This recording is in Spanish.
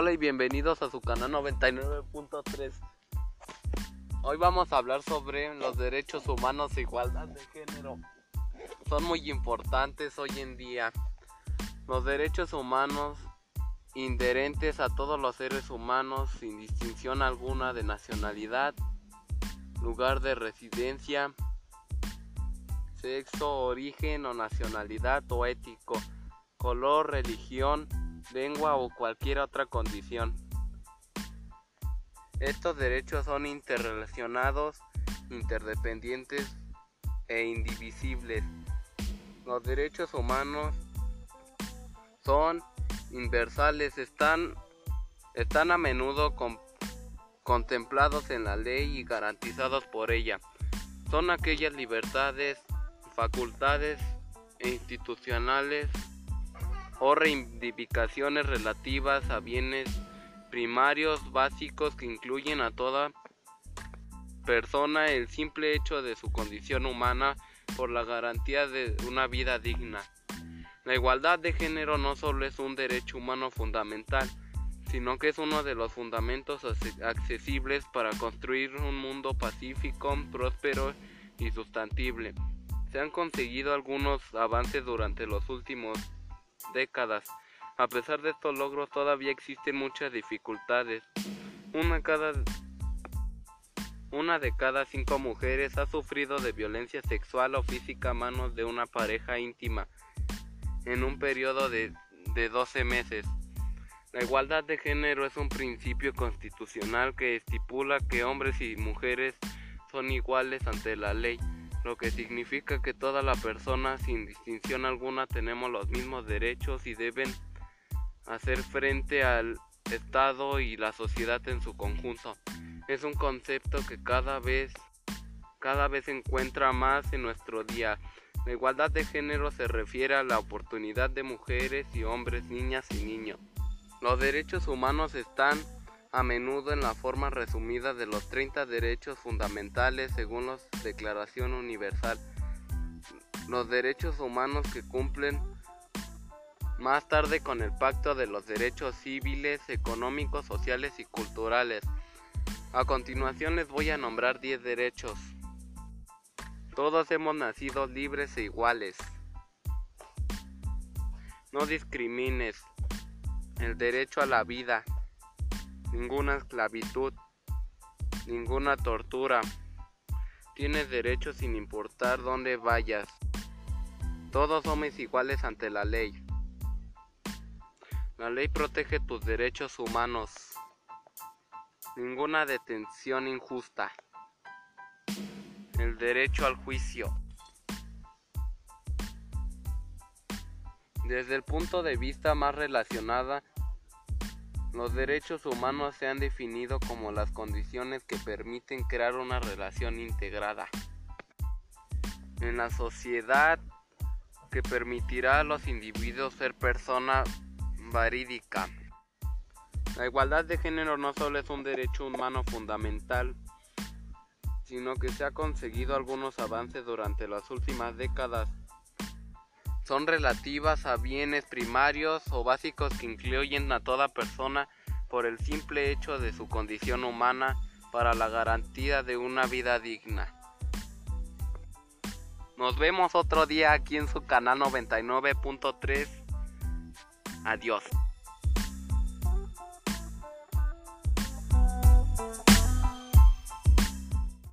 Hola y bienvenidos a su canal 99.3. Hoy vamos a hablar sobre los derechos humanos e igualdad de género. Son muy importantes hoy en día. Los derechos humanos inherentes a todos los seres humanos sin distinción alguna de nacionalidad, lugar de residencia, sexo, origen o nacionalidad o ético, color, religión, lengua o cualquier otra condición. Estos derechos son interrelacionados, interdependientes e indivisibles. Los derechos humanos son universales, están, están a menudo contemplados en la ley y garantizados por ella. Son aquellas libertades, facultades e institucionales o reivindicaciones relativas a bienes primarios básicos que incluyen a toda persona el simple hecho de su condición humana por la garantía de una vida digna. La igualdad de género no solo es un derecho humano fundamental, sino que es uno de los fundamentos accesibles para construir un mundo pacífico, próspero y sustantible. Se han conseguido algunos avances durante los últimos décadas. A pesar de estos logros todavía existen muchas dificultades. Una, cada, una de cada cinco mujeres ha sufrido de violencia sexual o física a manos de una pareja íntima en un periodo de, de 12 meses. La igualdad de género es un principio constitucional que estipula que hombres y mujeres son iguales ante la ley lo que significa que toda la persona sin distinción alguna tenemos los mismos derechos y deben hacer frente al Estado y la sociedad en su conjunto. Es un concepto que cada vez cada vez se encuentra más en nuestro día. La igualdad de género se refiere a la oportunidad de mujeres y hombres, niñas y niños. Los derechos humanos están a menudo en la forma resumida de los 30 derechos fundamentales según la Declaración Universal. Los derechos humanos que cumplen más tarde con el Pacto de los Derechos Civiles, Económicos, Sociales y Culturales. A continuación les voy a nombrar 10 derechos. Todos hemos nacido libres e iguales. No discrimines. El derecho a la vida ninguna esclavitud, ninguna tortura. Tienes derecho sin importar dónde vayas. Todos somos iguales ante la ley. La ley protege tus derechos humanos. Ninguna detención injusta. El derecho al juicio. Desde el punto de vista más relacionada los derechos humanos se han definido como las condiciones que permiten crear una relación integrada en la sociedad que permitirá a los individuos ser persona verídica. La igualdad de género no solo es un derecho humano fundamental, sino que se ha conseguido algunos avances durante las últimas décadas son relativas a bienes primarios o básicos que incluyen a toda persona por el simple hecho de su condición humana para la garantía de una vida digna. Nos vemos otro día aquí en su canal 99.3. Adiós.